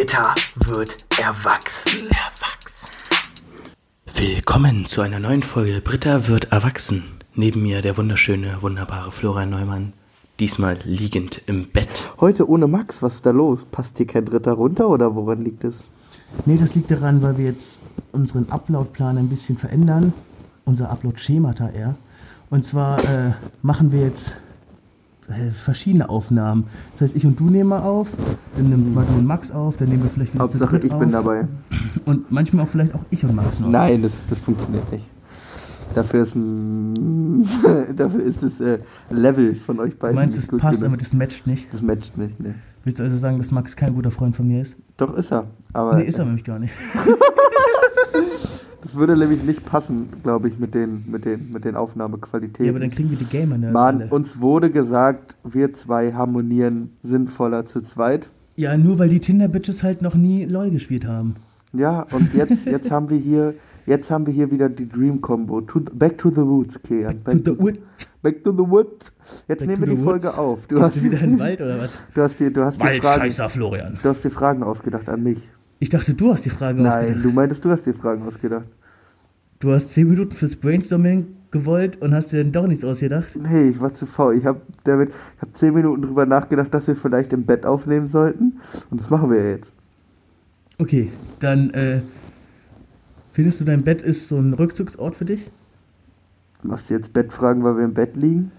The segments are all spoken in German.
Britta wird erwachsen. Erwachsen. Willkommen zu einer neuen Folge Britta wird erwachsen. Neben mir der wunderschöne, wunderbare Florian Neumann. Diesmal liegend im Bett. Heute ohne Max, was ist da los? Passt hier kein Dritter runter oder woran liegt es? Nee, das liegt daran, weil wir jetzt unseren Upload-Plan ein bisschen verändern. Unser Upload-Schemata eher. Und zwar äh, machen wir jetzt äh, verschiedene Aufnahmen. Das heißt, ich und du nehmen mal auf, dann nehmen mal du und Max auf, dann nehmen wir vielleicht wieder Hauptsache zu dritt ich auf. bin dabei. Und manchmal auch vielleicht auch ich und Max noch. Nein, das, das funktioniert nicht. Dafür ist, dafür ist das äh, Level von euch Du beiden meinst, nicht das gut passt, genug. aber das matcht nicht. Das matcht nicht, ne. Willst du also sagen, dass Max kein guter Freund von mir ist? Doch ist er. Aber Nee, ist er nämlich gar nicht. das würde nämlich nicht passen, glaube ich, mit den, mit den, mit den Aufnahmequalitäten. Ja, aber dann kriegen wir die Gamer-Nerds Mann, alle. uns wurde gesagt, wir zwei harmonieren sinnvoller zu zweit. Ja, nur weil die Tinder-Bitches halt noch nie LOL gespielt haben. Ja, und jetzt, jetzt haben wir hier, jetzt haben wir hier wieder die Dream Combo. To the, back to the roots, Kian. Back, To the wood. back to the woods. Jetzt Back nehmen wir die Folge woods. auf. Du Gehst hast, du wieder in den Wald oder was? du hast dir, du hast dir Fragen, Waldscheißer Florian. du hast dir Fragen ausgedacht an mich. Ich dachte, du hast die Frage Nein, ausgedacht. du meintest, du hast dir Fragen ausgedacht. Du hast 10 Minuten fürs Brainstorming gewollt und hast dir dann doch nichts ausgedacht. Nee, ich war zu faul. Ich habe damit, ich habe zehn Minuten drüber nachgedacht, dass wir vielleicht im Bett aufnehmen sollten. Und das machen wir ja jetzt. Okay, dann äh, findest du dein Bett ist so ein Rückzugsort für dich? Machst du jetzt Bett fragen, weil wir im Bett liegen?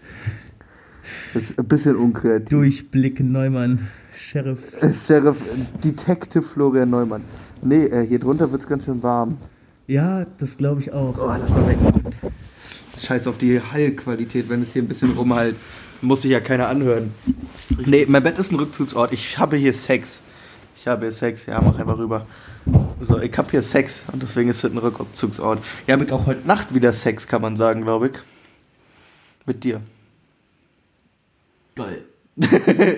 Das ist ein bisschen unkreativ. Durchblick Neumann, Sheriff. Äh, Sheriff, äh, Detective Florian Neumann. Nee, äh, hier drunter wird's ganz schön warm. Ja, das glaube ich auch. Oh, lass mal weg. Scheiß auf die Hallqualität, wenn es hier ein bisschen rumhalt. Muss sich ja keiner anhören. Nee, mein Bett ist ein Rückzugsort. Ich habe hier Sex. Ich habe hier Sex. Ja, mach einfach rüber. So, ich habe hier Sex und deswegen ist es ein Rückzugsort. Ja, mit auch heute Nacht wieder Sex, kann man sagen, glaube ich. Mit dir. Geil.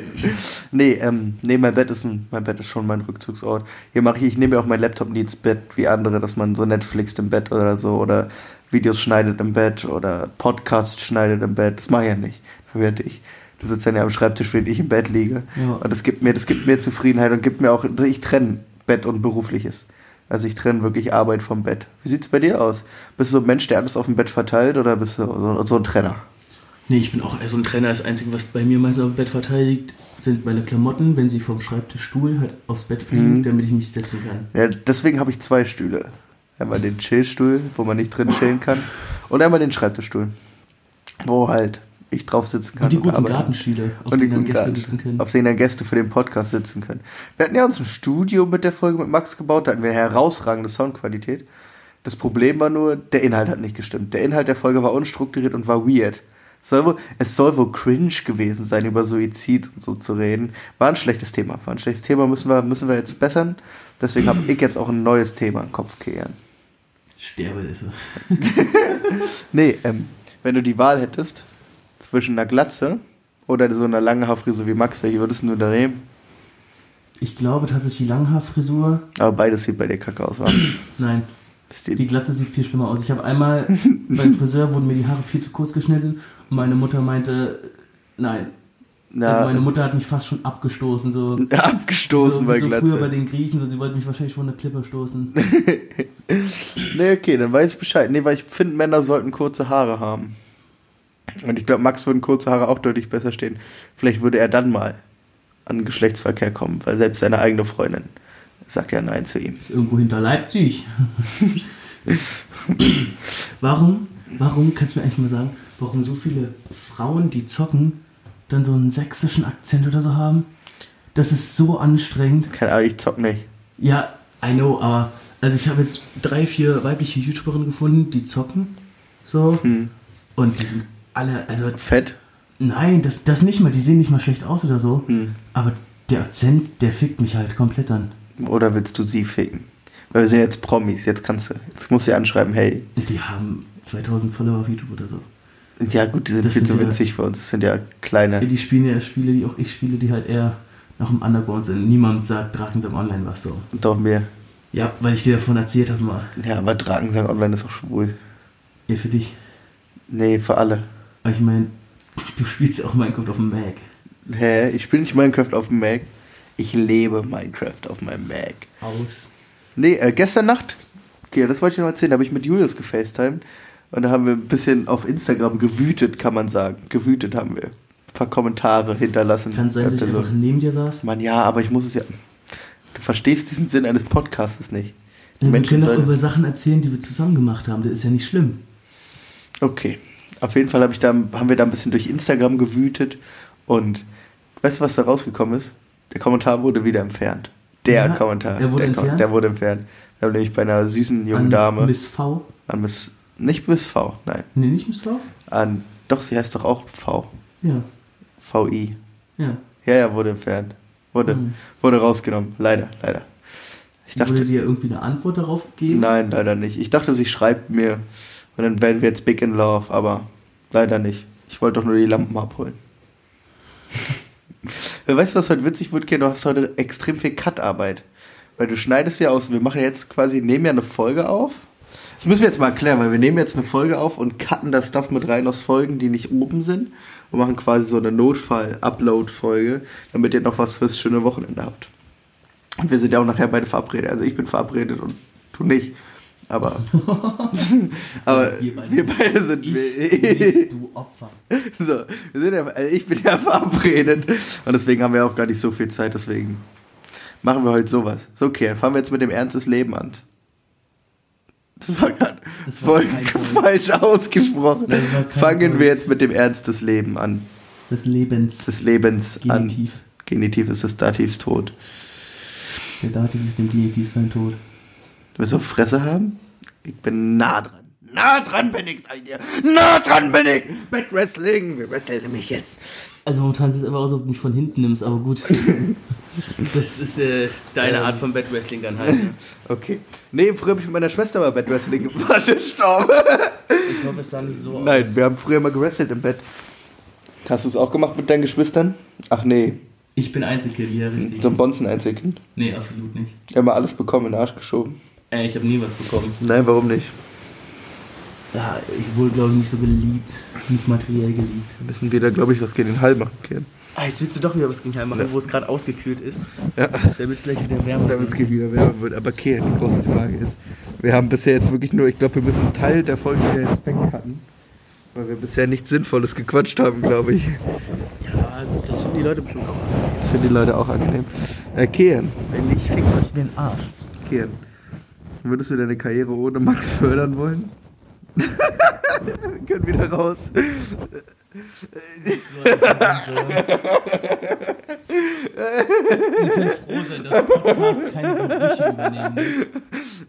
Nee, ähm, nee, mein Bett ist ein, mein Bett ist schon mein Rückzugsort. Hier mache ich, ich nehme ja auch mein Laptop nie ins Bett wie andere, dass man so Netflix im Bett oder so oder Videos schneidet im Bett oder Podcasts schneidet im Bett. Das mache ich ja nicht. Verwirrte ich. Du sitzt dann ja am Schreibtisch, während ich im Bett liege. Ja. Und das gibt mir, das gibt mir Zufriedenheit und gibt mir auch, ich trenne Bett und Berufliches. Also ich trenne wirklich Arbeit vom Bett. Wie sieht's bei dir aus? Bist du so ein Mensch, der alles auf dem Bett verteilt oder bist du so, so ein Trenner? Nee, ich bin auch so ein Trainer. Das Einzige, was bei mir meistens auf dem Bett verteidigt, sind meine Klamotten, wenn sie vom Schreibtischstuhl halt aufs Bett fliegen, Mhm. damit ich mich setzen kann. Ja, deswegen habe ich zwei Stühle. Einmal den Chillstuhl, wo man nicht drin chillen kann, und einmal den Schreibtischstuhl, wo halt ich drauf sitzen kann. Und die guten arbeiten. Gartenstühle, auf Und denen dann Gäste Garten- sitzen können. Auf denen dann Gäste für den Podcast sitzen können. Wir hatten ja uns ein Studio mit der Folge mit Max gebaut, da hatten wir eine herausragende Soundqualität. Das Problem war nur, der Inhalt hat nicht gestimmt. Der Inhalt der Folge war unstrukturiert und war weird. Es soll, wohl, es soll wohl cringe gewesen sein, über Suizid und so zu reden. War ein schlechtes Thema. War ein schlechtes Thema, müssen wir, müssen wir jetzt bessern. Deswegen habe ich jetzt auch ein neues Thema im Kopf kehren. Sterbehilfe. Nee, ähm, wenn du die Wahl hättest zwischen einer Glatze oder so einer langen Haarfrisur wie Max, welche würdest du da nehmen? Ich glaube tatsächlich die Langhaarfrisur. Aber beides sieht bei dir kacke aus, wa? Nein, die Glatze sieht viel schlimmer aus. Ich habe einmal beim Friseur wurden mir die Haare viel zu kurz geschnitten und meine Mutter meinte, nein. Na, Also meine Mutter hat mich fast schon abgestoßen, so. abgestoßen so, bei so früher bei Glatze. den Griechen, so, sie wollten mich wahrscheinlich von der Klippe stoßen. Nee, okay, dann weiß ich Bescheid. Nee, weil ich finde, Männer sollten kurze Haare haben. Und ich glaube, Max würden kurze Haare auch deutlich besser stehen. Vielleicht würde er dann mal an Geschlechtsverkehr kommen, weil selbst seine eigene Freundin sagt ja Nein zu ihm. Ist irgendwo hinter Leipzig. warum, warum, kannst du mir eigentlich mal sagen, warum so viele Frauen, die zocken, dann so einen sächsischen Akzent oder so haben? Das ist so anstrengend. Keine Ahnung, ich zock nicht. Ja, I know, aber also ich habe jetzt drei, vier weibliche YouTuberinnen gefunden, die zocken. So. Hm. Und die sind alle, also Fett? nein, das, das nicht mal, die sehen nicht mal schlecht aus oder so. Hm. Aber der Akzent, der fickt mich halt komplett an. Oder willst du sie ficken? Weil wir sind jetzt Promis, jetzt kannst du, jetzt musst du ihr anschreiben, hey, Die haben 2000 Follower auf YouTube oder so. ja gut, die sind Das viel sind zu ja- witzig für uns, das sind ja kleine. Ja, die spielen ja Spiele, die auch ich spiele, die halt eher noch im Underground sind. Niemand sagt Drakensang Online was so. Doch mir. Ja, weil ich dir davon erzählt habe mal. Ja, aber Drakensang Online ist auch schwul. Ja, für dich. Nee, für alle. Aber ich meine, du spielst ja auch Minecraft auf dem Mac. Hä? Ich spiele nicht Minecraft auf dem Mac. Ich lebe Minecraft auf meinem Mac. Aus. Nee, äh, gestern Nacht, okay, das wollte ich noch erzählen, da habe ich mit Julius gefacetimed und da haben wir ein bisschen auf Instagram gewütet, kann man sagen. Gewütet haben wir. Ein paar Kommentare hinterlassen. Kann sein, dass ich einfach neben dir saß. Mann, ja, aber ich muss es ja. Du verstehst diesen Sinn eines Podcasts nicht. Ja, wir können doch über Sachen erzählen, die wir zusammen gemacht haben. Das ist ja nicht schlimm. Okay. Auf jeden Fall hab ich da, haben wir da ein bisschen durch Instagram gewütet und weißt du, was da rausgekommen ist? Der Kommentar wurde wieder entfernt. Der Ja, Kommentar. er wurde der, entfernt? Der wurde entfernt. Wir haben nämlich bei einer süßen jungen An Dame. Miss V. an Miss. Nicht Miss V, nein. Nee, nicht Miss V? An. Doch, sie heißt doch auch V. Ja. VI. Ja. Ja, ja, wurde entfernt. Wurde, Mhm. wurde rausgenommen. Leider, leider. Ich dachte, Wurde dir irgendwie eine Antwort darauf gegeben? nein, leider nicht. Ich dachte, sie schreibt mir und dann wären wir jetzt big in love, aber leider nicht. Ich wollte doch nur die Lampen abholen. weißt du, was heute witzig wird, Ken? Du hast heute extrem viel Cut-Arbeit. Weil du schneidest ja aus, wir machen jetzt quasi, nehmen ja eine Folge auf. Das müssen wir jetzt mal erklären, weil wir nehmen jetzt eine Folge auf und cutten das Stuff mit rein aus Folgen, die nicht oben sind. Und machen quasi so eine Notfall-Upload-Folge, damit ihr noch was fürs schöne Wochenende habt. Und wir sind ja auch nachher beide verabredet. Also ich bin verabredet und du nicht. Aber, aber Also wir wir, beide. beide sind. Ich, du Opfer. so, wir sind ja, also ich bin ja verabredet. Und deswegen haben wir auch gar nicht so viel Zeit. Deswegen machen wir heute sowas. So, okay, fangen wir jetzt mit dem Ernst des Lebens an. Das war gerade voll falsch ausgesprochen. Fangen wir jetzt mit dem Ernst des Lebens an. Des Lebens. Des Lebens Genitiv. an. Genitiv ist das Dativstod. Der Dativ ist dem Genitiv sein Tod. Willst du Fresse haben? Ich bin nah dran. Nah dran bin ich, sag ich dir. Nah dran bin ich. Bad Wrestling. Wir wresteln nämlich jetzt. Also momentan sieht es aber aus, als ob du mich von hinten nimmst, aber gut. Das ist äh, deine Art von Bad Wrestling dann halt. Ne? Okay. Nee, früher habe ich mit meiner Schwester mal Bad Wrestling gemacht. Gestorben. Ich hoffe, es sah nicht so Nein, wir haben früher mal gewrestelt im Bett. Hast du es auch gemacht mit deinen Geschwistern? Ach nee, Ich bin Einzelkind, ja, richtig. so ein Bonzen-Einzelkind. Nee, absolut nicht. Immer alles bekommen, in den Arsch geschoben. Äh, ich habe nie was bekommen. Nein, warum nicht? Ja, ich wurde, glaube ich, nicht so geliebt. Nicht materiell geliebt. Wir müssen wieder, glaube ich, was gegen den Hall machen können. Ah, jetzt willst du doch wieder was gegen Heim machen, wo es gerade ausgekühlt ist. Ja. Damit es gleich wieder wärmer Damit es wieder wärmer wird. Aber okay, die große Frage ist, wir haben bisher jetzt wirklich nur, ich glaube, wir müssen einen Teil der Folge wieder jetzt wegcutten. Weil wir bisher nichts Sinnvolles gequatscht haben, glaube ich. Ja, das finden die Leute bestimmt auch. Das finden die Leute auch angenehm. Äh, Kehren, Wenn nicht, fickt euch in den Arsch. Kehren. Würdest du deine Karriere ohne Max fördern wollen? wir können wieder raus. Wir können froh sein, dass Podcasts keine Gerüche übernehmen. Ne?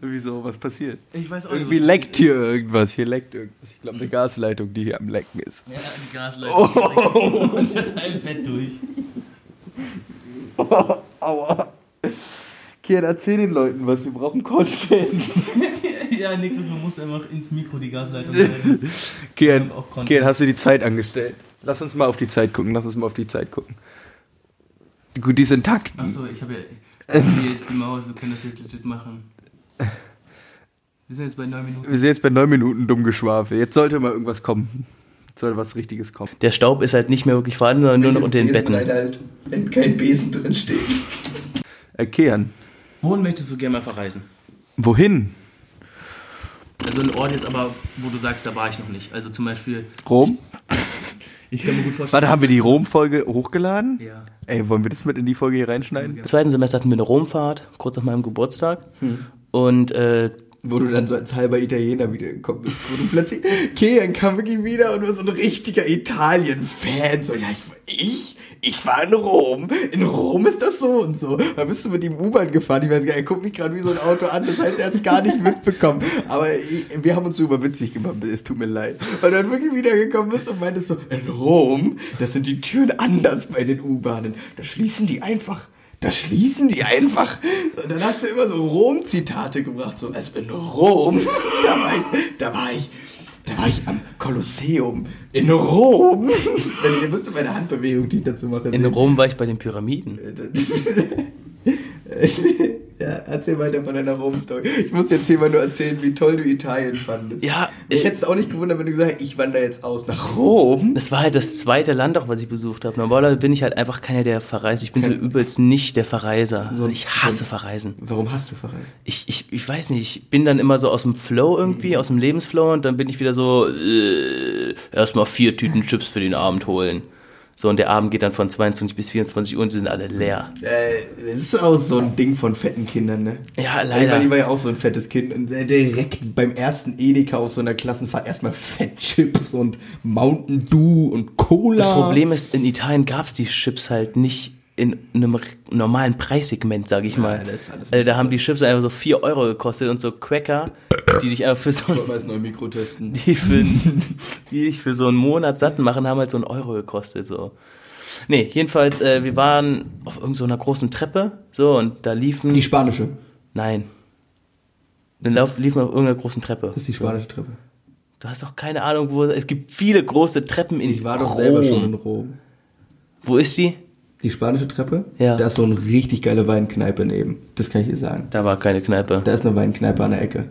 Wieso? Was passiert? Ich weiß auch Irgendwie nicht. leckt hier irgendwas. Hier leckt irgendwas. Ich glaube, eine Gasleitung, die hier am Lecken ist. Ja, die Gasleitung oh. unter deinem Bett durch. Aua. Kian, erzähl den Leuten was. Wir brauchen Content. ja, nächstes Mal muss einfach ins Mikro die Gasleitung halten. Kian. Kian, hast du die Zeit angestellt? Lass uns mal auf die Zeit gucken. Lass uns mal auf die Zeit gucken. Gut, die ist intakt. Achso, ich habe ja hier jetzt die Maus, wir können das jetzt legit machen. Wir sind jetzt bei 9 Minuten. Wir sind jetzt bei neun Minuten dumm Geschwafel. Jetzt sollte mal irgendwas kommen. Jetzt sollte was Richtiges kommen. Der Staub ist halt nicht mehr wirklich vorhanden, sondern nur noch unter den Betten. Halt, wenn kein Besen drin steht. Äh, Kian, Wohin möchtest du gerne mal verreisen? wohin? Also ein Ort jetzt aber, wo du sagst, da war ich noch nicht. Also zum Beispiel, Rom? ich kann mir gut vorstellen. Warte, haben wir die Rom-Folge hochgeladen? Ja. Ey, wollen wir das mit in die Folge hier reinschneiden? Im zweiten Semester hatten wir eine Romfahrt, kurz nach meinem Geburtstag. Und äh, Wo du dann so als halber Italiener wiedergekommen bist. Wo du plötzlich, Kian kam wirklich wieder und war so ein richtiger Italien-Fan. So, ja, ich, ich, ich war in Rom. In Rom ist das so und so. Da bist du mit ihm U-Bahn gefahren. Ich weiß gar nicht, er guckt mich gerade wie so ein Auto an. Das heißt, er hat es gar nicht mitbekommen. Aber ich, wir haben uns so überwitzig gemacht. Es tut mir leid. Und dann wirklich wiedergekommen bist und meintest so, in Rom, das sind die Türen anders bei den U-Bahnen. Da schließen die einfach da schließen die einfach. Und dann hast du immer so Rom-Zitate gebracht, so, also in Rom, da war ich, da war ich, da war ich am Kolosseum in Rom. Ihr müsst meine Handbewegung, die ich dazu mache. in. Rom war ich bei den Pyramiden. ja, erzähl weiter von deiner Rom-Story. Ich muss jetzt hier mal nur erzählen, wie toll du Italien fandest. Ja, Ich hätte es auch nicht gewundert, wenn du gesagt hättest, ich wandere jetzt aus nach Rom. Das war halt das zweite Land auch, was ich besucht habe. Normalerweise bin ich halt einfach keiner, der verreist. Ich bin so Kein- übelst nicht der Verreiser. So- ich hasse so- Verreisen. Warum hast du verreist? Ich, ich, ich weiß nicht, ich bin dann immer so aus dem Flow irgendwie, aus dem Lebensflow und dann bin ich wieder so, äh, erstmal vier Tüten Chips für den Abend holen. So, und der Abend geht dann von 22 bis 24 Uhr und sie sind alle leer. Äh, das ist auch so ein Ding von fetten Kindern, ne? Ja, meine, ich leider. war ja auch so ein fettes Kind und direkt beim ersten Edeka auf so einer Klassenfahrt erstmal Fettchips und Mountain Dew und Cola. Das Problem ist, in Italien gab es die Chips halt nicht in einem normalen Preissegment, sag ich mal. das ist alles also, da haben die Chips einfach so 4 Euro gekostet und so Cracker, die dich einfach für so das neue Mikro testen. die, für, die dich für so einen Monat satt machen, haben halt so einen Euro gekostet. So. Nee, jedenfalls, äh, wir waren auf irgendeiner so einer großen Treppe, so, und da liefen. Die spanische. nein. Dann lauf, liefen wir auf irgendeiner großen Treppe. Das ist die spanische Treppe. Du hast doch keine Ahnung, wo. Es gibt viele große Treppen in Ich war doch Rom. selber schon in Rom. Wo ist die? Die spanische Treppe? Ja. Da ist so eine richtig geile Weinkneipe neben. Das kann ich dir sagen. Da war keine Kneipe. Da ist eine Weinkneipe an der Ecke.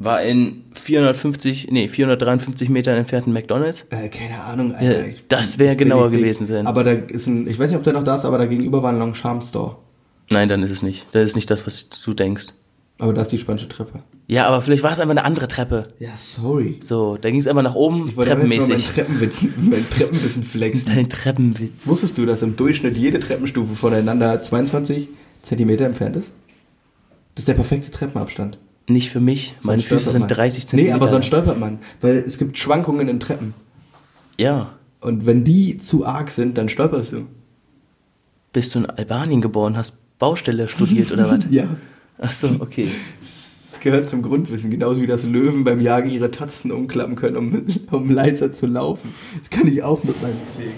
War in 450, nee, 453 Metern entfernten McDonalds. Äh, keine Ahnung, Alter. Ja, das wäre genauer gewesen sein. Aber da ist ein, ich weiß nicht, ob der noch da ist, aber da gegenüber war ein Longchamp Store. Nein, dann ist es nicht. Das ist nicht das, was du denkst. Aber da ist die spanische Treppe. Ja, aber vielleicht war es einfach eine andere Treppe. Ja, sorry. So, da ging es einfach nach oben, Ich wollte aber jetzt mal mein treppenmäßig. Treppenwissen, mein Treppenwissen flexen. Dein Treppenwitz. Wusstest du, dass im Durchschnitt jede Treppenstufe voneinander 22 Zentimeter entfernt ist? Das ist der perfekte Treppenabstand. Nicht für mich. Meine Sonst Füße stolpert sind man. 30 Zentimeter. Nee, aber sonst stolpert man. Weil es gibt Schwankungen in Treppen. Ja. Und wenn die zu arg sind, dann stolperst du. Bist du in Albanien geboren, hast Baustelle studiert oder was? Ja. Ach so, okay. Das gehört zum Grundwissen. Genauso wie das Löwen beim Jagen ihre Tatzen umklappen können, um, um leiser zu laufen. Das kann ich auch mit meinem Zeh.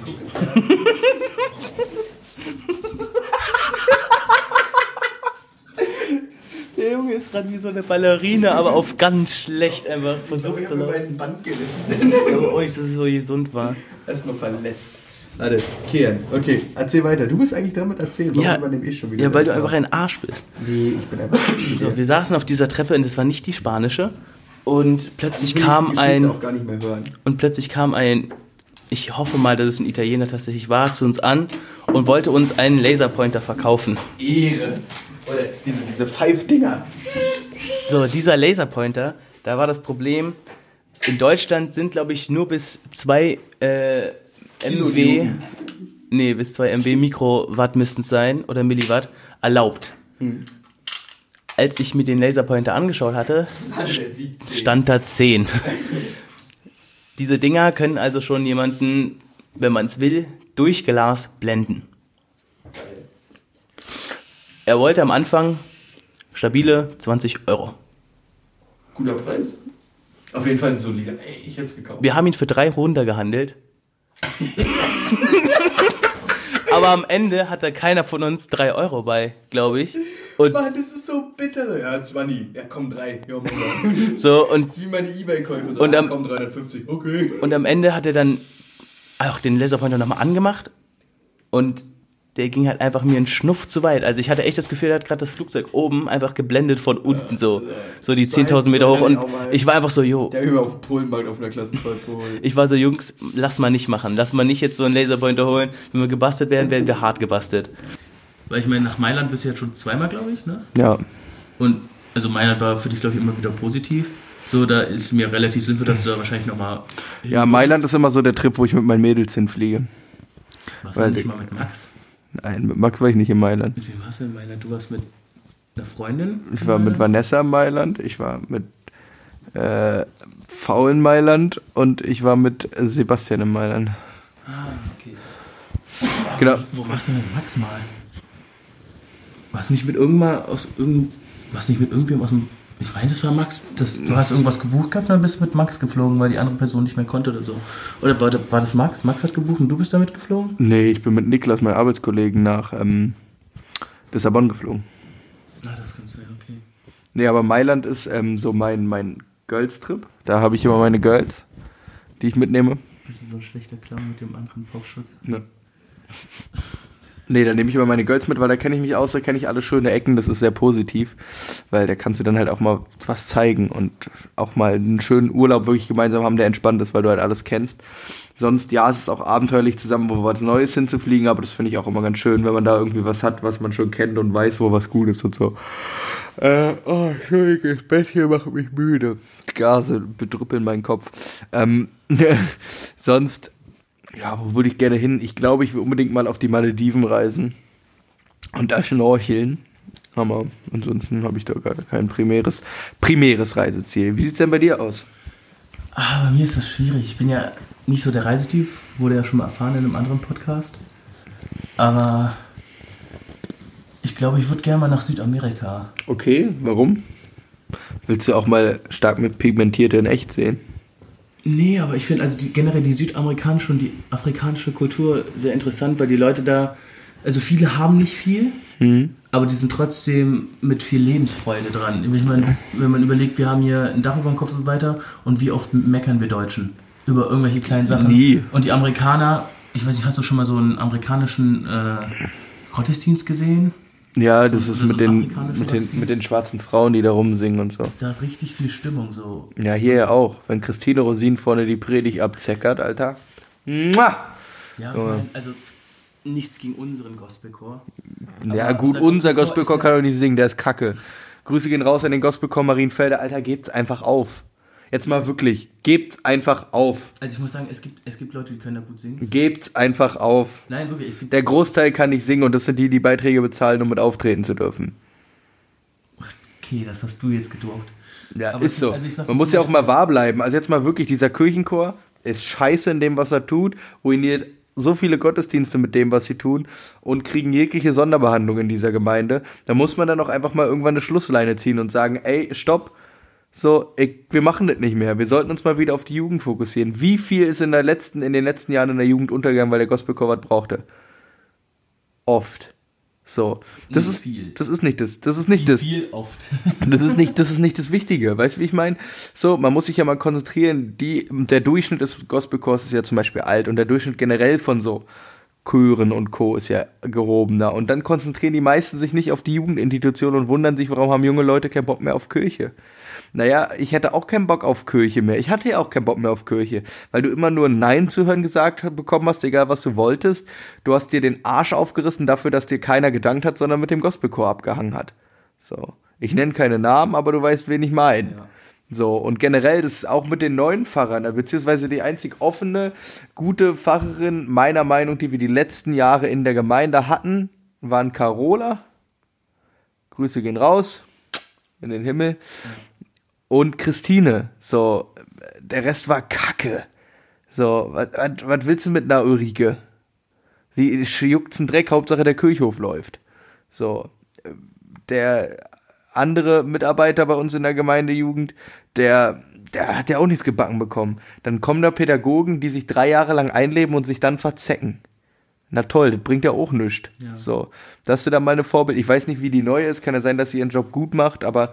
Der Junge ist gerade wie so eine Ballerine, aber auf ganz schlecht einfach Ich versucht habe zu laufen. meinen Band gerissen. Aber euch, dass es so gesund war. Erstmal verletzt. Warte, Kian, okay, erzähl weiter. Du bist eigentlich dran mit erzählen. Warum Ja, übernehme ich schon wieder? ja, weil du einfach ein Arsch bist. Nee, ich bin einfach. So, wir saßen auf dieser Treppe und das war nicht die spanische. Und plötzlich kam ein auch gar nicht mehr hören. und plötzlich kam ein, ich hoffe mal, dass es ein Italiener tatsächlich war, zu uns an und wollte uns einen Laserpointer verkaufen. Ehre. Oder diese, diese Pfeifdinger. So, dieser Laserpointer, da war das Problem, in Deutschland sind, glaube ich, nur bis 2 äh, MW, nee, bis 2 MW Mikrowatt müssten es sein, oder Milliwatt, erlaubt. Als ich mir den Laserpointer angeschaut hatte, Hatte der 17. stand da 10. Diese Dinger können also schon jemanden, wenn man es will, durch Glas blenden. Er wollte am Anfang stabile 20 Euro. Guter Preis. Auf jeden Fall ein solider. Ey, ich hätte es gekauft. Wir haben ihn für drei runtergehandelt. Aber am Ende hatte keiner von uns drei Euro bei, glaube ich. Und Mann, das ist so bitter. Ja, 20. Ja, komm, drei. Ja, so und Das ist wie meine Ebay-Käufe. So, Und ah, am- komm, 350. Okay. Und am Ende hat er dann auch den Laserpointer nochmal angemacht und der ging halt einfach mir einen Schnuff zu weit. Also ich hatte echt das Gefühl, er hat gerade das Flugzeug oben einfach geblendet von unten so. So die 10.000 Meter hoch und ich war einfach so, jo. Der mal auf dem Polenmarkt auf einer Klassenfahrt geholt. Ich war so, Jungs, lass mal nicht machen. Lass mal nicht jetzt so einen Laserpointer holen. Wenn wir gebastelt werden, werden wir hart gebastelt. Weil ich meine, nach Mailand bist du jetzt schon zweimal, glaube ich, ne? Ja. Und also Mailand war für dich, glaube ich, immer wieder positiv. So, da ist mir relativ sinnvoll, dass du da wahrscheinlich nochmal. Ja, Mailand ist immer so der Trip, wo ich mit meinen Mädels hinfliege. Weil du nicht ich- mal mit Max? Nein, mit Max war ich nicht in Mailand. Mit wem warst du in Mailand? Du warst mit einer Freundin? Ich war mit Vanessa in Mailand, ich war mit äh, V in Mailand und ich war mit Sebastian in Mailand. Ah, okay. Genau. Wo warst du denn mit Max mal? Warst du nicht mit irgendwann aus irgend, warst du nicht mit irgendwem aus dem. Ich meine, das war Max. Das, du hast irgendwas gebucht gehabt und dann bist du mit Max geflogen, weil die andere Person nicht mehr konnte oder so. Oder war, war das Max? Max hat gebucht und du bist damit geflogen? Nee, ich bin mit Niklas, meinem Arbeitskollegen, nach ähm, Lissabon geflogen. Na, das kannst du ja, okay. Nee, aber Mailand ist ähm, so mein, mein Girls-Trip. Da habe ich immer meine Girls, die ich mitnehme. Bist du so ein schlechter Clown mit dem anderen Popschutz? Ja. Nee, dann nehme ich immer meine Girls mit, weil da kenne ich mich aus, da kenne ich alle schöne Ecken, das ist sehr positiv, weil da kannst du dann halt auch mal was zeigen und auch mal einen schönen Urlaub wirklich gemeinsam haben, der entspannt ist, weil du halt alles kennst. Sonst, ja, es ist auch abenteuerlich zusammen, wo was Neues hinzufliegen, aber das finde ich auch immer ganz schön, wenn man da irgendwie was hat, was man schon kennt und weiß, wo was gut ist und so. Äh, oh, das Bett hier macht mich müde. Gase bedrüppeln meinen Kopf. Ähm, sonst, ja, wo würde ich gerne hin? Ich glaube, ich will unbedingt mal auf die Malediven reisen und da schnorcheln. Aber ansonsten habe ich da gerade kein primäres, primäres Reiseziel. Wie sieht's denn bei dir aus? Ah, bei mir ist das schwierig. Ich bin ja nicht so der Reisetyp, wurde ja schon mal erfahren in einem anderen Podcast. Aber ich glaube, ich würde gerne mal nach Südamerika. Okay, warum? Willst du auch mal stark mit Pigmentierte in echt sehen? Nee, aber ich finde also die, generell die südamerikanische und die afrikanische Kultur sehr interessant, weil die Leute da, also viele haben nicht viel, Mhm. aber die sind trotzdem mit viel Lebensfreude dran. Ich meine, wenn man überlegt, wir haben hier ein Dach über dem Kopf und so weiter und wie oft meckern wir Deutschen über irgendwelche kleinen Sachen. Nie. Und die Amerikaner, ich weiß nicht, hast du schon mal so einen amerikanischen äh, Gottesdienst gesehen? Ja, das So- ist so mit den, mit, den, mit den schwarzen Frauen, die da rumsingen und so. Da ist richtig viel Stimmung so. Ja, hier ja auch. Wenn Christine Rosin vorne die Predigt abzeckert, Alter. Mua! Ja, Junge. mein, also nichts gegen unseren Gospelchor. Ja, Aber gut, unser Gospelchor Gospelchor kann doch nicht singen, der ist kacke. Grüße gehen raus an den Gospelchor Marienfelder. Alter, gebt's einfach auf. Jetzt mal wirklich, gebt's einfach auf. Also ich muss sagen, es gibt, es gibt Leute, die können da gut singen. Gebt's einfach auf. Nein, wirklich, Der Großteil kann nicht singen und das sind die, die Beiträge bezahlen, um mit auftreten zu dürfen. Okay, das hast du jetzt gedurft. Ja, Aber ist so. also sag Man muss ja auch mal wahr bleiben. Also jetzt mal wirklich, dieser Kirchenchor ist scheiße in dem, was er tut, ruiniert so viele Gottesdienste mit dem, was sie tun und kriegen jegliche Sonderbehandlung in dieser Gemeinde. Da muss man dann auch einfach mal irgendwann eine Schlussleine ziehen und sagen, ey, stopp, so, ich, wir machen das nicht mehr. Wir sollten uns mal wieder auf die Jugend fokussieren. Wie viel ist in, der letzten, in den letzten Jahren in der Jugend untergegangen, weil der Gospelchor was brauchte? Oft. So. Das ist, viel. das ist nicht das. Das ist nicht Wie das. viel oft. Das ist nicht, das ist nicht das Wichtige. Weißt du, wie ich meine? So, man muss sich ja mal konzentrieren. Die, der Durchschnitt des Gospelchors ist ja zum Beispiel alt und der Durchschnitt generell von so Chören und Co. ist ja gehobener. Und dann konzentrieren die meisten sich nicht auf die Jugendinstitution und wundern sich, warum haben junge Leute keinen Bock mehr auf Kirche. Naja, ich hätte auch keinen Bock auf Kirche mehr. Ich hatte ja auch keinen Bock mehr auf Kirche, weil du immer nur Nein zu hören gesagt bekommen hast, egal was du wolltest. Du hast dir den Arsch aufgerissen dafür, dass dir keiner gedankt hat, sondern mit dem Gospelchor abgehangen hat. So. Ich nenne keine Namen, aber du weißt, wen ich meine. Ja. So, und generell, das ist auch mit den neuen Pfarrern, beziehungsweise die einzig offene, gute Pfarrerin meiner Meinung, die wir die letzten Jahre in der Gemeinde hatten, waren Carola. Grüße gehen raus in den Himmel. Und Christine. So, der Rest war Kacke. So, was, willst du mit einer Ulrike? Sie juckt's einen Dreck, Hauptsache der Kirchhof läuft. So, der andere Mitarbeiter bei uns in der Gemeindejugend, der, der hat ja auch nichts gebacken bekommen. Dann kommen da Pädagogen, die sich drei Jahre lang einleben und sich dann verzecken. Na toll, das bringt ja auch nichts. Ja. So, das ist dann meine Vorbild. Ich weiß nicht, wie die neue ist. Kann ja sein, dass sie ihren Job gut macht, aber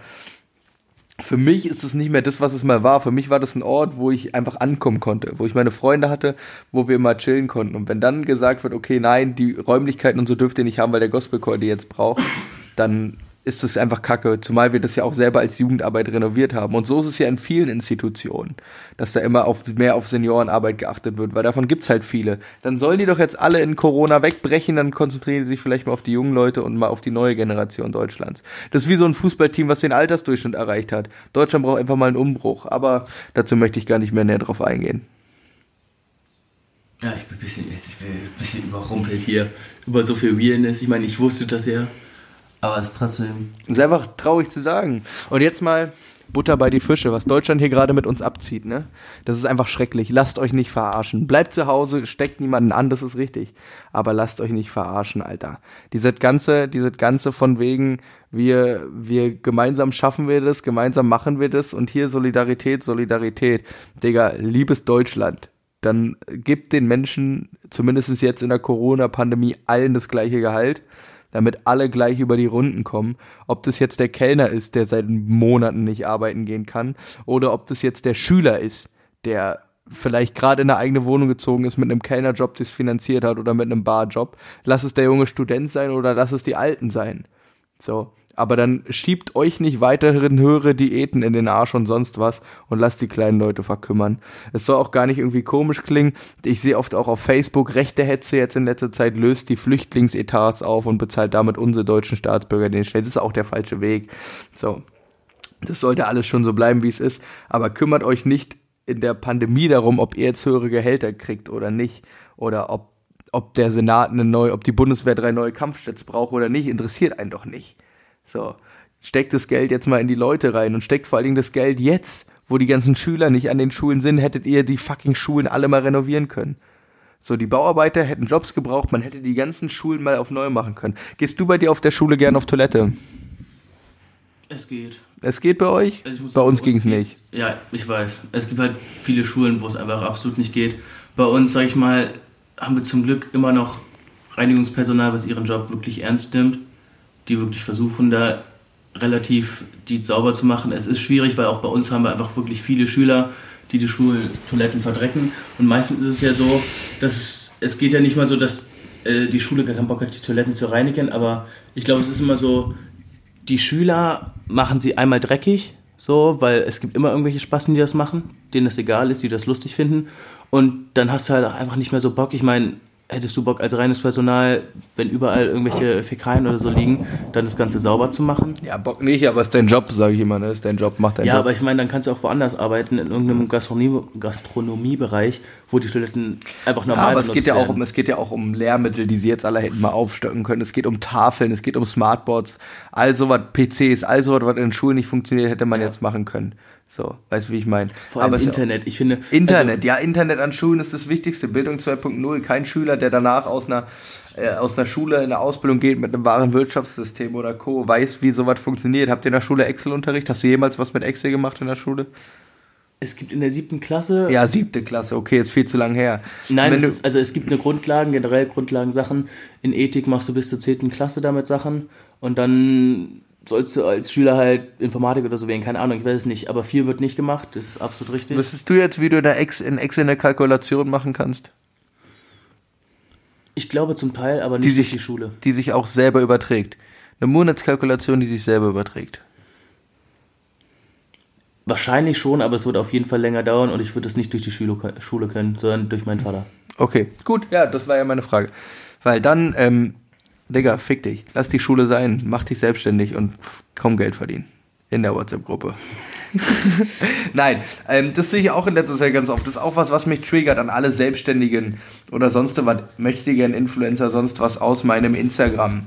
für mich ist es nicht mehr das, was es mal war. Für mich war das ein Ort, wo ich einfach ankommen konnte, wo ich meine Freunde hatte, wo wir immer chillen konnten. Und wenn dann gesagt wird, okay, nein, die Räumlichkeiten und so dürft ihr nicht haben, weil der Gospelchor die jetzt braucht, dann ist das einfach kacke. Zumal wir das ja auch selber als Jugendarbeit renoviert haben. Und so ist es ja in vielen Institutionen, dass da immer auf, mehr auf Seniorenarbeit geachtet wird, weil davon gibt's halt viele. Dann sollen die doch jetzt alle in Corona wegbrechen, dann konzentrieren die sich vielleicht mal auf die jungen Leute und mal auf die neue Generation Deutschlands. Das ist wie so ein Fußballteam, was den Altersdurchschnitt erreicht hat. Deutschland braucht einfach mal einen Umbruch, aber dazu möchte ich gar nicht mehr näher drauf eingehen. Ja, ich bin ein bisschen, ich bin ein bisschen überrumpelt hier über so viel Realness. Ich meine, ich wusste das ja, aber es ist trotzdem. Ist einfach traurig zu sagen. Und jetzt mal Butter bei die Fische, was Deutschland hier gerade mit uns abzieht, ne? Das ist einfach schrecklich. Lasst euch nicht verarschen. Bleibt zu Hause, steckt niemanden an, das ist richtig. Aber lasst euch nicht verarschen, Alter. Dieses ganze, dieses ganze von wegen, wir, wir gemeinsam schaffen wir das, gemeinsam machen wir das und hier Solidarität, Solidarität. Digga, liebes Deutschland. Dann gibt den Menschen, zumindest jetzt in der Corona-Pandemie, allen das gleiche Gehalt damit alle gleich über die Runden kommen. Ob das jetzt der Kellner ist, der seit Monaten nicht arbeiten gehen kann, oder ob das jetzt der Schüler ist, der vielleicht gerade in eine eigene Wohnung gezogen ist, mit einem Kellnerjob das finanziert hat oder mit einem Barjob. Lass es der junge Student sein oder lass es die Alten sein. So. Aber dann schiebt euch nicht weiterhin höhere Diäten in den Arsch und sonst was und lasst die kleinen Leute verkümmern. Es soll auch gar nicht irgendwie komisch klingen. Ich sehe oft auch auf Facebook, rechte Hetze jetzt in letzter Zeit löst die Flüchtlingsetats auf und bezahlt damit unsere deutschen Staatsbürger den Stellen. Das ist auch der falsche Weg. So. Das sollte alles schon so bleiben, wie es ist. Aber kümmert euch nicht in der Pandemie darum, ob ihr jetzt höhere Gehälter kriegt oder nicht. Oder ob, ob der Senat eine neue, ob die Bundeswehr drei neue Kampfjets braucht oder nicht. Interessiert einen doch nicht. So. Steckt das Geld jetzt mal in die Leute rein und steckt vor allen Dingen das Geld jetzt, wo die ganzen Schüler nicht an den Schulen sind, hättet ihr die fucking Schulen alle mal renovieren können. So, die Bauarbeiter hätten Jobs gebraucht, man hätte die ganzen Schulen mal auf neu machen können. Gehst du bei dir auf der Schule gern auf Toilette? Es geht. Es geht bei euch? Also bei uns ging es nicht. Ja, ich weiß. Es gibt halt viele Schulen, wo es einfach absolut nicht geht. Bei uns, sag ich mal, haben wir zum Glück immer noch Reinigungspersonal, was ihren Job wirklich ernst nimmt. Die wirklich versuchen, da relativ die sauber zu machen. Es ist schwierig, weil auch bei uns haben wir einfach wirklich viele Schüler, die die Schultoiletten verdrecken. Und meistens ist es ja so, dass es, es geht ja nicht mal so, dass äh, die Schule gar keinen Bock hat, die Toiletten zu reinigen, aber ich glaube, es ist immer so, die Schüler machen sie einmal dreckig, so, weil es gibt immer irgendwelche Spasten, die das machen, denen das egal ist, die das lustig finden. Und dann hast du halt auch einfach nicht mehr so Bock. Ich meine, hättest du Bock als reines Personal, wenn überall irgendwelche Fäkalien oder so liegen, dann das Ganze sauber zu machen? Ja, Bock nicht, aber ist dein Job, sage ich immer, ne? Ist dein Job, mach deinen Ja, Job. aber ich meine, dann kannst du auch woanders arbeiten, in irgendeinem Gastronomie Gastronomiebereich, wo die Toiletten einfach normal Ja, aber es geht ja auch um, es geht ja auch um Lehrmittel, die sie jetzt alle hätten mal aufstocken können. Es geht um Tafeln, es geht um Smartboards, all sowas, PCs, all sowas, was in den Schulen nicht funktioniert, hätte man Ja. jetzt machen können. So, weißt du, wie ich meine? Vor allem aber Internet. Ich finde. Internet, ja, Internet an Schulen ist das Wichtigste. Bildung 2.0. Kein Schüler, der danach aus einer, äh, aus einer Schule in eine Ausbildung geht mit einem wahren Wirtschaftssystem oder Co., weiß, wie sowas funktioniert. Habt ihr in der Schule Excel-Unterricht? Hast du jemals was mit Excel gemacht in der Schule? Es gibt in der siebten Klasse. Ja, siebte Klasse, okay, ist viel zu lang her. Nein, es ist, also es gibt eine Grundlagen, generell Grundlagensachen. In Ethik machst du bis zur 10. Klasse damit Sachen und dann sollst du als Schüler halt Informatik oder so wählen, keine Ahnung, ich weiß es nicht, aber viel wird nicht gemacht, das ist absolut richtig. Wüsstest du jetzt, wie du in, der Ex in Excel eine Kalkulation machen kannst? Ich glaube zum Teil, aber Die nicht durch sich, die Schule. die sich auch selber überträgt. Eine Monatskalkulation, die sich selber überträgt. Wahrscheinlich schon, aber es wird auf jeden Fall länger dauern und ich würde es nicht durch die Schule, Schule können, sondern durch meinen Vater. Okay, gut, ja, das war ja meine Frage. Weil dann, ähm, Digga, fick dich. Lass die Schule sein, mach dich selbstständig und kaum Geld verdienen. In der WhatsApp-Gruppe. Nein, ähm, das sehe ich auch in letzter Zeit ganz oft. Das ist auch was, was mich triggert an alle Selbstständigen oder sonst was, möchte gern Influencer, sonst was aus meinem Instagram.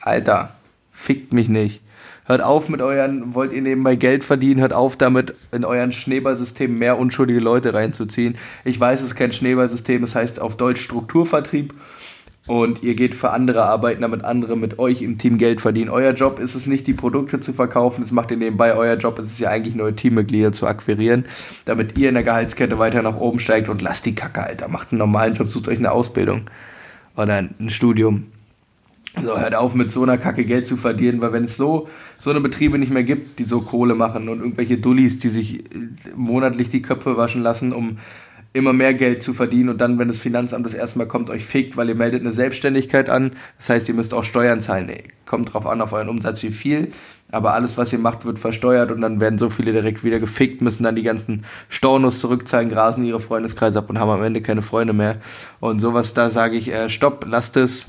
Alter, fickt mich nicht. Hört auf mit euren, wollt ihr nebenbei Geld verdienen, hört auf damit, in euren Schneeballsystem mehr unschuldige Leute reinzuziehen. Ich weiß, es ist kein Schneeballsystem, es heißt auf Deutsch Strukturvertrieb. Und ihr geht für andere arbeiten, damit andere mit euch im Team Geld verdienen. Euer Job ist es nicht, die Produkte zu verkaufen, das macht ihr nebenbei. Euer Job ist es ja eigentlich, neue Teammitglieder zu akquirieren, damit ihr in der Gehaltskette weiter nach oben steigt und lasst die Kacke, Alter. Macht einen normalen Job, sucht euch eine Ausbildung oder ein Studium. So, hört auf mit so einer Kacke Geld zu verdienen, weil wenn es so, so eine Betriebe nicht mehr gibt, die so Kohle machen und irgendwelche Dullis, die sich äh, monatlich die Köpfe waschen lassen, um immer mehr Geld zu verdienen und dann, wenn das Finanzamt das erste Mal kommt, euch fickt, weil ihr meldet eine Selbstständigkeit an. Das heißt, ihr müsst auch Steuern zahlen. Nee, kommt drauf an, auf euren Umsatz wie viel. Aber alles, was ihr macht, wird versteuert und dann werden so viele direkt wieder gefickt, müssen dann die ganzen Stornos zurückzahlen, grasen ihre Freundeskreise ab und haben am Ende keine Freunde mehr. Und sowas, da sage ich, äh, stopp, lasst es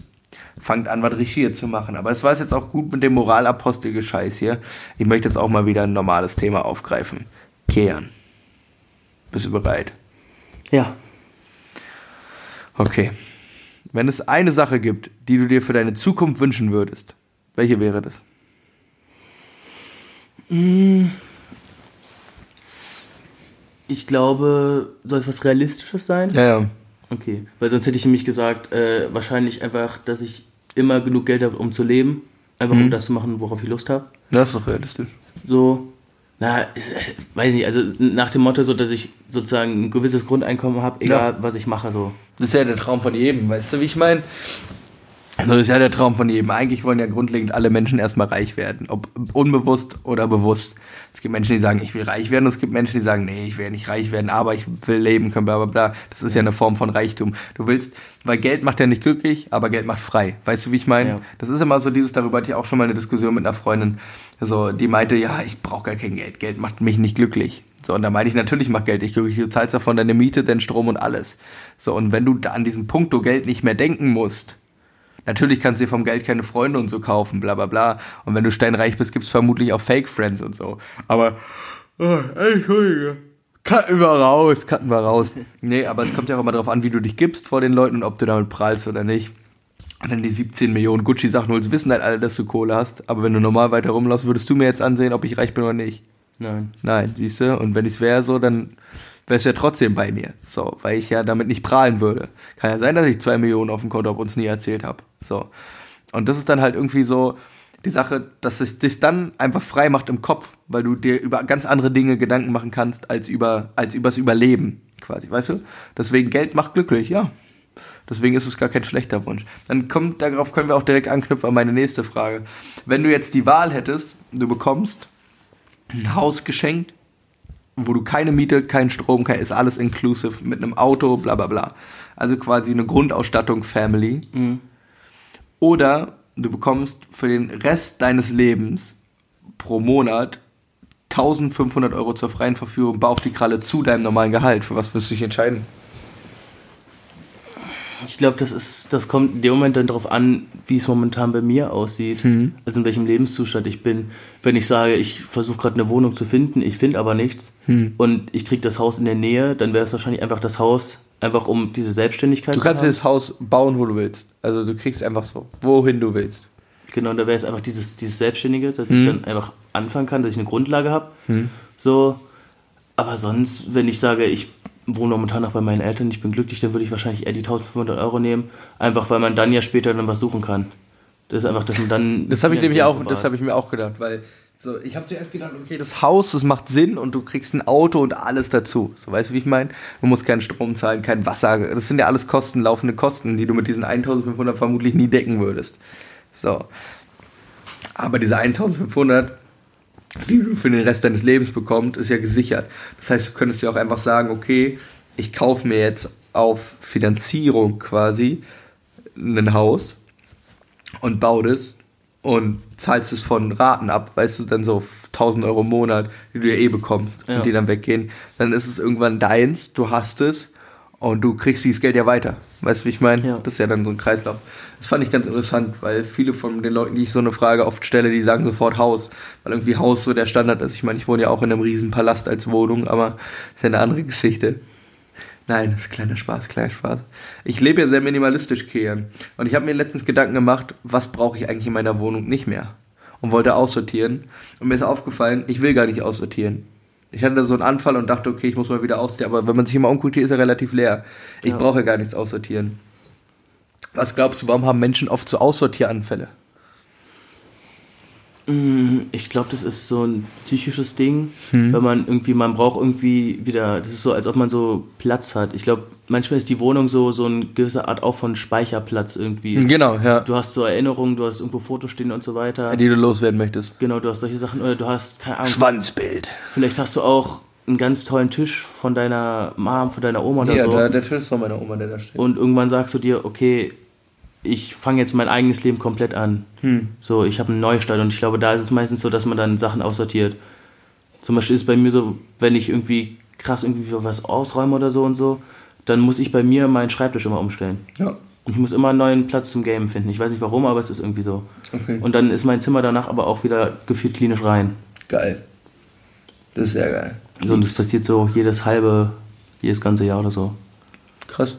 fangt an, was richtig zu machen. Aber es war jetzt auch gut mit dem Moralapostel-Gescheiß hier. Ich möchte jetzt auch mal wieder ein normales Thema aufgreifen. Kehren. Bist du bereit? Ja. Okay. Wenn es eine Sache gibt, die du dir für deine Zukunft wünschen würdest, welche wäre das? Ich glaube, soll es was Realistisches sein? Ja, ja. Okay, weil sonst hätte ich nämlich gesagt, äh, wahrscheinlich einfach, dass ich immer genug Geld habe, um zu leben. Einfach um das zu machen, worauf ich Lust habe. Das ist doch realistisch. So, na, ist, äh, weiß nicht, also nach dem Motto, so dass ich sozusagen ein gewisses Grundeinkommen habe, egal was ich mache, so. Das ist ja der Traum von jedem, weißt du, wie ich meine? Also das ist ja der Traum von jedem. Eigentlich wollen ja grundlegend alle Menschen erstmal reich werden. Ob unbewusst oder bewusst. Es gibt Menschen, die sagen, ich will reich werden. Und es gibt Menschen, die sagen, nee, ich will nicht reich werden, aber ich will leben können, bla bla bla. Das ist ja eine Form von Reichtum. Du willst, weil Geld macht ja nicht glücklich, aber Geld macht frei. Weißt du, wie ich meine? Ja. Das ist immer so dieses, darüber hatte ich auch schon mal eine Diskussion mit einer Freundin. Also, die meinte, ja, ich brauche gar kein Geld. Geld macht mich nicht glücklich. So, und da meine ich, natürlich macht Geld dich glücklich. Du zahlst davon deine Miete, deinen Strom und alles. So, und wenn du da an diesem Punkt, du Geld nicht mehr denken musst, Natürlich kannst du dir vom Geld keine Freunde und so kaufen, bla bla bla. Und wenn du steinreich bist, gibt's vermutlich auch Fake-Friends und so. Aber, oh, Entschuldige. Cutten wir raus, cutten wir raus. Nee, aber es kommt ja auch immer darauf an, wie du dich gibst vor den Leuten und ob du damit prahlst oder nicht. Und wenn du die 17 Millionen Gucci-Sachen holst, wissen halt alle, dass du Kohle hast. Aber wenn du normal weiter rumläufst, würdest du mir jetzt ansehen, ob ich reich bin oder nicht. Nein. Nein, siehst du? Und wenn ich's wäre so, dann wär's ja trotzdem bei mir. So, weil ich ja damit nicht prahlen würde. Kann ja sein, dass ich zwei Millionen auf dem Konto habe und es nie erzählt habe. So. Und das ist dann halt irgendwie so die Sache, dass es dich dann einfach frei macht im Kopf, weil du dir über ganz andere Dinge Gedanken machen kannst als über als übers Überleben quasi, weißt du? Deswegen Geld macht glücklich, ja. Deswegen ist es gar kein schlechter Wunsch. Dann kommt, darauf können wir auch direkt anknüpfen an meine nächste Frage. Wenn du jetzt die Wahl hättest, du bekommst ein Haus geschenkt, wo du keine Miete, kein Strom, kein, ist alles inclusive mit einem Auto, bla bla bla. Also quasi eine Grundausstattung Family. Oder du bekommst für den Rest deines Lebens pro Monat 1500 Euro zur freien Verfügung, bau auf die Kralle zu deinem normalen Gehalt. Für was wirst du dich entscheiden? Ich glaube, das ist, das kommt in dem Moment dann darauf an, wie es momentan bei mir aussieht. Also in welchem Lebenszustand ich bin. Wenn ich sage, ich versuche gerade eine Wohnung zu finden, ich finde aber nichts und ich kriege das Haus in der Nähe, dann wäre es wahrscheinlich einfach das Haus, einfach um diese Selbstständigkeit Du kannst dir haben. das Haus bauen, wo du willst. Also du kriegst einfach so, wohin du willst. Genau, da wäre es einfach dieses, dieses Selbstständige, dass ich dann einfach anfangen kann, dass ich eine Grundlage habe. So, aber sonst, wenn ich sage, ich wohne momentan noch bei meinen Eltern, ich bin glücklich, dann würde ich wahrscheinlich eher die 1500 Euro nehmen, einfach weil man dann ja später dann was suchen kann. Das ist einfach, dass man dann. Das habe ich nämlich auch, das habe habe ich mir auch gedacht, weil so, ich habe zuerst gedacht, okay, das Haus, das macht Sinn und du kriegst ein Auto und alles dazu. So, weißt du, wie ich meine? Du musst keinen Strom zahlen, kein Wasser. Das sind ja alles Kosten, laufende Kosten, die du mit diesen 1500 vermutlich nie decken würdest. So. Aber diese 1500, die du für den Rest deines Lebens bekommst, ist ja gesichert. Das heißt, du könntest ja auch einfach sagen, okay, ich kaufe mir jetzt auf Finanzierung quasi ein Haus und baue das und zahlst es von Raten ab, weißt du, dann so 1000 Euro im Monat, die du ja eh bekommst Ja. und die dann weggehen, dann ist es irgendwann deins, du hast es und du kriegst dieses Geld ja weiter. Weißt du, wie ich meine? Ja. Das ist ja dann so ein Kreislauf. Das fand ich ganz interessant, weil viele von den Leuten, die ich so eine Frage oft stelle, die sagen sofort Haus, weil irgendwie Haus so der Standard ist. Ich meine, ich wohne ja auch in einem riesen Palast als Wohnung, aber ist ja eine andere Geschichte. Nein, das ist kleiner Spaß, kleiner Spaß. Ich lebe ja sehr minimalistisch, Kian. Und ich habe mir letztens Gedanken gemacht, was brauche ich eigentlich in meiner Wohnung nicht mehr? Und wollte aussortieren. Und mir ist aufgefallen, ich will gar nicht aussortieren. Ich hatte da so einen Anfall und dachte, okay, ich muss mal wieder aussortieren. Aber wenn man sich immer umguckt, hier ist er relativ leer. Ich Ja. brauche gar nichts aussortieren. Was glaubst du, warum haben Menschen oft so Aussortieranfälle? Mm, Ich glaube, das ist so ein psychisches Ding, Hm. wenn man irgendwie, man braucht irgendwie wieder, das ist so, als ob man so Platz hat. Ich glaube, manchmal ist die Wohnung so, so eine gewisse Art auch von Speicherplatz irgendwie. Genau, ja. Du hast so Erinnerungen, du hast irgendwo Fotos stehen und so weiter. Die du loswerden möchtest. Genau, du hast solche Sachen, oder du hast, keine Ahnung, Schwanzbild. vielleicht hast du auch einen ganz tollen Tisch von deiner Mom, von deiner Oma oder Ja, so. da, der Tisch ist von meiner Oma, der da steht. und irgendwann sagst du dir, okay, ich fange jetzt mein eigenes Leben komplett an. Hm. So, ich habe einen Neustart und ich glaube, da ist es meistens so, dass man dann Sachen aussortiert. Zum Beispiel ist es bei mir so, wenn ich irgendwie krass irgendwie was ausräume oder so und so, dann muss ich bei mir meinen Schreibtisch immer umstellen. Ja. Ich muss immer einen neuen Platz zum Game finden. Ich weiß nicht warum, aber es ist irgendwie so. Okay. Und dann ist mein Zimmer danach aber auch wieder gefühlt klinisch rein. Geil. Das ist sehr geil. So, und das passiert so jedes halbe, jedes ganze Jahr oder so. Krass.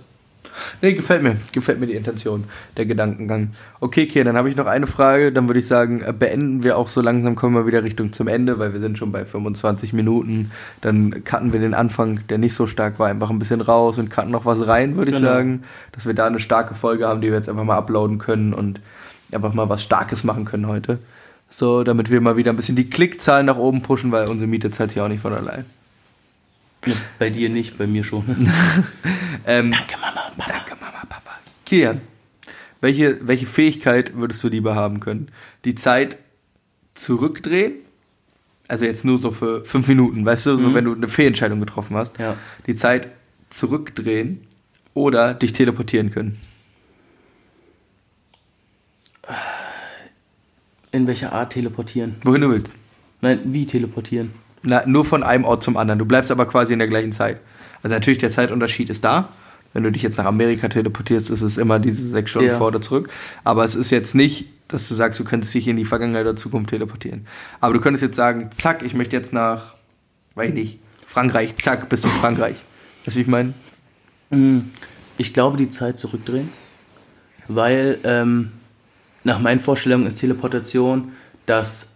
Nee, gefällt mir. Gefällt mir die Intention, der Gedankengang. Okay, Kier, dann habe ich noch eine Frage. Dann würde ich sagen, äh, beenden wir auch so langsam, kommen wir wieder Richtung zum Ende, weil wir sind schon bei 25 Minuten. Dann cutten wir den Anfang, der nicht so stark war, einfach ein bisschen raus und cutten noch was rein, würde ich Genau. sagen. Dass wir da eine starke Folge haben, die wir jetzt einfach mal uploaden können und einfach mal was Starkes machen können heute. So, damit wir mal wieder ein bisschen die Klickzahlen nach oben pushen, weil unsere Miete zahlt sich auch nicht von allein. Bei dir nicht, bei mir schon. Ähm, Danke, Mama und Papa. Danke, Mama, Papa. Kian, welche, welche Fähigkeit würdest du lieber haben können? Die Zeit zurückdrehen? Also jetzt nur so für fünf Minuten, weißt du, so Mhm. wenn du eine Fehlentscheidung getroffen hast. Ja. Die Zeit zurückdrehen oder dich teleportieren können. In welcher Art teleportieren? Wohin du willst. Nein, wie teleportieren? Na, nur von einem Ort zum anderen. Du bleibst aber quasi in der gleichen Zeit. Also natürlich, der Zeitunterschied ist da. Wenn du dich jetzt nach Amerika teleportierst, ist es immer diese sechs Stunden Ja. vor oder zurück. Aber es ist jetzt nicht, dass du sagst, du könntest dich in die Vergangenheit oder Zukunft teleportieren. Aber du könntest jetzt sagen, zack, ich möchte jetzt nach, weiß ich nicht, Frankreich, zack, bist du in Frankreich. Weißt du, wie ich meine? Mm, Ich glaube, die Zeit zurückdrehen, weil ähm, nach meinen Vorstellungen ist Teleportation, dass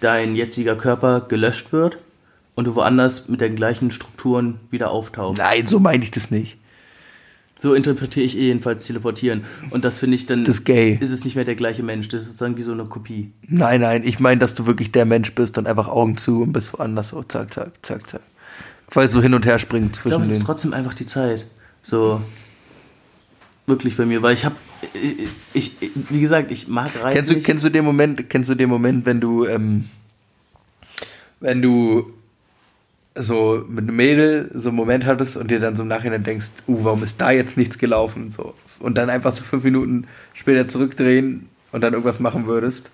dein jetziger Körper gelöscht wird und du woanders mit den gleichen Strukturen wieder auftauchst. Nein, so meine ich das nicht. So interpretiere ich jedenfalls teleportieren. Und das finde ich dann, Das ist gay. ist es nicht mehr der gleiche Mensch. Das ist sozusagen wie so eine Kopie. Nein, nein, ich meine, dass du wirklich der Mensch bist und einfach Augen zu und bist woanders so, zack, zack, zack, zack. Quasi so hin und her springen Ich glaube, zwischen es ist trotzdem einfach die Zeit. So, wirklich bei mir, weil ich habe, ich, ich, wie gesagt, ich mag Reisen Kennst du, nicht. kennst du den Moment, kennst du den Moment, wenn du, ähm, wenn du so mit einem Mädel so einen Moment hattest und dir dann so im Nachhinein denkst, uh, warum ist da jetzt nichts gelaufen? So. Und dann einfach so fünf Minuten später zurückdrehen und dann irgendwas machen würdest.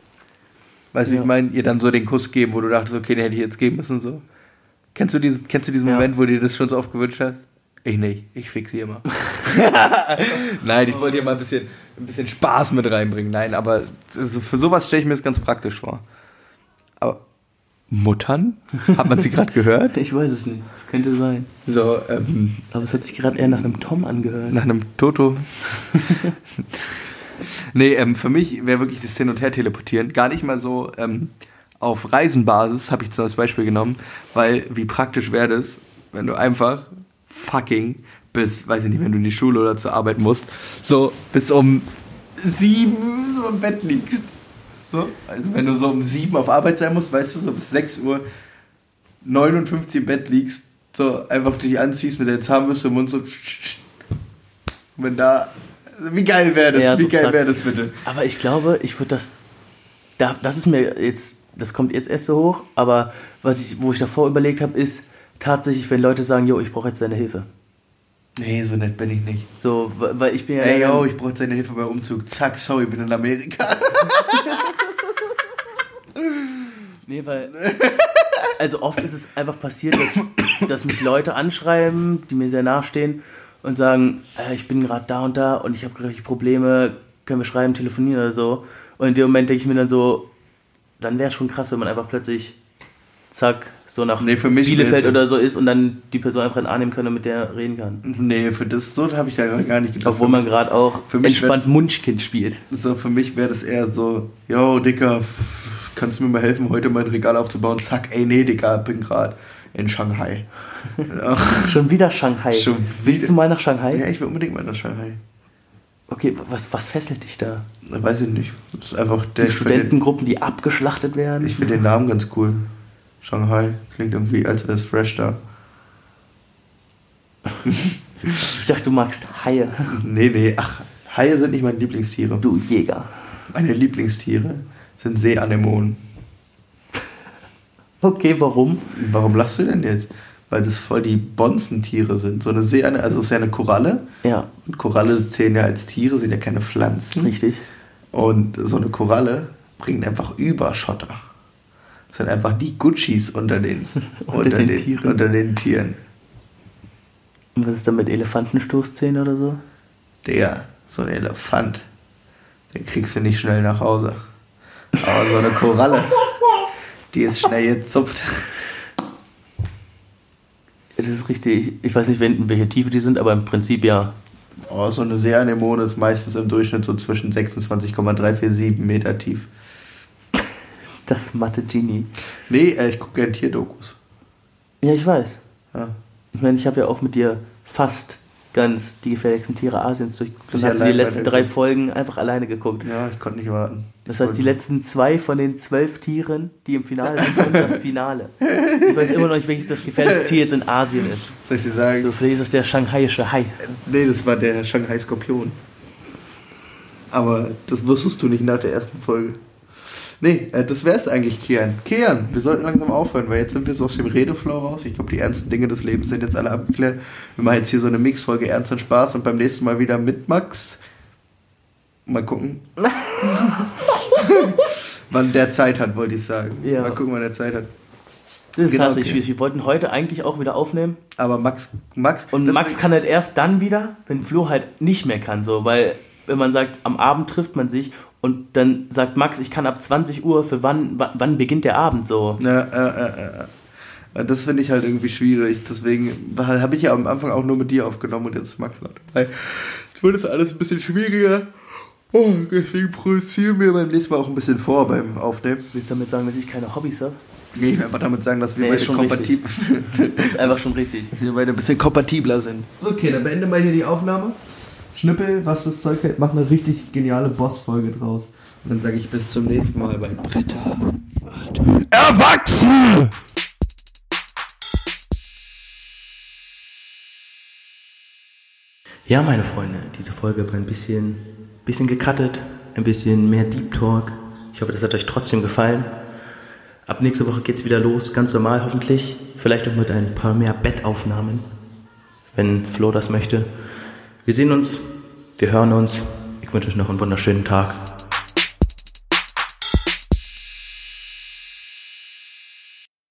Weißt du, wie Ja. ich meine? Ihr dann so den Kuss geben, wo du dachtest, okay, den hätte ich jetzt geben müssen, so. Kennst du diesen, kennst du diesen Ja. Moment, wo dir das schon so oft gewünscht hast? Ich nicht, ich fix sie immer. Nein, ich wollte dir mal ein bisschen, ein bisschen Spaß mit reinbringen. Nein, aber für sowas stelle ich mir das ganz praktisch vor. Aber Muttern? Hat man sie gerade gehört? Ich weiß es nicht. Das könnte sein. So, ähm, Aber es hat sich gerade eher nach einem Tom angehört. nach einem Toto. nee, ähm, für mich wäre wirklich das Hin- und Her-Teleportieren gar nicht mal so ähm, auf Reisenbasis, habe ich jetzt als Beispiel genommen, weil wie praktisch wäre das, wenn du einfach fucking bis, weiß ich nicht, wenn du in die Schule oder zur Arbeit musst, so bis um sieben so im Bett liegst. So, also wenn du so um sieben auf Arbeit sein musst, weißt du, so bis 6 Uhr 59 im Bett liegst, so einfach dich anziehst mit der Zahnbürste im Mund so. Wenn da. Wie geil wäre das? Ja, wie geil wäre das bitte? Aber ich glaube, ich würde das. Da, das ist mir jetzt. Das kommt jetzt erst so hoch. Aber was ich, wo ich davor überlegt habe, ist tatsächlich, wenn Leute sagen, yo, ich brauche jetzt deine Hilfe. Nee, so nett bin ich nicht. So, weil ich bin ja. Ey, yo, ich brauche seine Hilfe beim Umzug. Zack, sorry, bin in Amerika. Nee, weil. Also oft ist es einfach passiert, dass, dass mich Leute anschreiben, die mir sehr nahestehen und sagen, äh, ich bin gerade da und da und ich habe gerade richtig Probleme, können wir schreiben, telefonieren oder so. Und in dem Moment denke ich mir dann so, dann wäre es schon krass, wenn man einfach plötzlich, zack, so nach Nee, Bielefeld oder so ist und dann die Person einfach annehmen kann und mit der reden kann. nee, für das so habe ich da gar nicht gedacht. Obwohl man gerade auch Für mich entspannt Munchkind spielt. So, für mich wäre das eher so, yo, Dicker, kannst du mir mal helfen, heute mein Regal aufzubauen? Zack, ey, nee, Dicker, bin gerade in Shanghai. ja, Schon wieder Shanghai. Schon Willst wieder. du mal nach Shanghai? ich will unbedingt mal nach Shanghai. Okay, was, was fesselt dich da? Weiß ich nicht. Das ist einfach der. Die finde Studentengruppen, die abgeschlachtet werden? ich find den Namen ganz cool. Shanghai. Klingt irgendwie, als wäre es fresh da. Ich dachte, du magst Haie. Nee, nee, ach, Haie sind nicht meine Lieblingstiere. Du Jäger. Meine Lieblingstiere sind Seeanemonen. Okay, warum? Warum lachst du denn jetzt? Weil das voll die Bonzentiere sind. So eine Seeanemone, also es ist ja eine Koralle. Ja, Und Koralle zählen ja als Tiere, sind ja keine Pflanzen. richtig. Und so eine Koralle bringt einfach Überschotter. Das sind einfach die Guccis unter den, Unter den Tieren. Unter den Tieren. Und was ist da mit Elefantenstoßzähnen oder so? Der, so ein Elefant, den kriegst du nicht schnell nach Hause. Aber so eine Koralle, die ist schnell gezupft. Das ist richtig. Ich weiß nicht, in welche Tiefe die sind, aber im Prinzip ja. Oh, so eine Seeanemone ist meistens im Durchschnitt so zwischen 26,347 Meter tief. Das Mathe Genie. Nee, äh, ich gucke gerne Tierdokus. Ja, ich weiß. Ja. Ich meine, ich habe ja auch mit dir fast ganz die gefährlichsten Tiere Asiens durchgeguckt. Und Ich hast du die letzten drei Folgen einfach alleine geguckt. ja, ich konnte nicht warten. Das heißt, die letzten zwei von den zwölf Tieren, die im Finale sind, und das Finale. Ich weiß immer noch nicht, welches das gefährlichste Tier jetzt in Asien ist. Soll ich dir sagen? So, vielleicht ist das der shanghaiische Hai. Nee, das war der Shanghai Skorpion. Aber das wusstest du nicht nach der ersten Folge. Nee, äh, das wär's eigentlich, Kian. Kian, wir sollten langsam aufhören, weil jetzt sind wir so aus dem Redeflow raus. Ich glaube, die ernsten Dinge des Lebens sind jetzt alle abgeklärt. Wir machen jetzt hier so eine Mixfolge Ernst und Spaß und beim nächsten Mal wieder mit Max. Mal gucken. wann der Zeit hat, wollte ich sagen. Ja. Mal gucken, wann der Zeit hat. Das ist Genau, tatsächlich okay. schwierig. Wir wollten heute eigentlich auch wieder aufnehmen. Aber Max, Max, Und Max kann halt erst dann wieder, wenn Flo halt nicht mehr kann. So, weil, wenn man sagt, am Abend trifft man sich und dann sagt Max, ich kann ab 20 Uhr, für wann, wann, beginnt der Abend so? Ja, äh, äh, äh, äh. Das finde ich halt irgendwie schwierig. Deswegen habe ich ja am Anfang auch nur mit dir aufgenommen und jetzt ist Max noch dabei. Jetzt wird es alles ein bisschen schwieriger. Oh, deswegen produzieren wir beim nächsten Mal auch ein bisschen vor beim Aufnehmen. Willst du damit sagen, dass ich keine Hobbys habe? Nee, ich will einfach damit sagen, dass wir Nee, beide kompatibel Das ist einfach schon richtig. dass wir beide ein bisschen kompatibler sind. So, okay, dann beende mal hier die Aufnahme. Schnippel, was das Zeug hält, mach eine richtig geniale Boss-Folge draus. Und dann sage ich bis zum nächsten Mal bei Britta. wird Erwachsen! Ja, meine Freunde, diese Folge war ein bisschen, bisschen gecuttet, ein bisschen mehr Deep Talk. Ich hoffe, das hat euch trotzdem gefallen. Ab nächste Woche geht's wieder los, ganz normal hoffentlich. Vielleicht auch mit ein paar mehr Bettaufnahmen, wenn Flo das möchte. Wir sehen uns, wir hören uns. Ich wünsche euch noch einen wunderschönen Tag.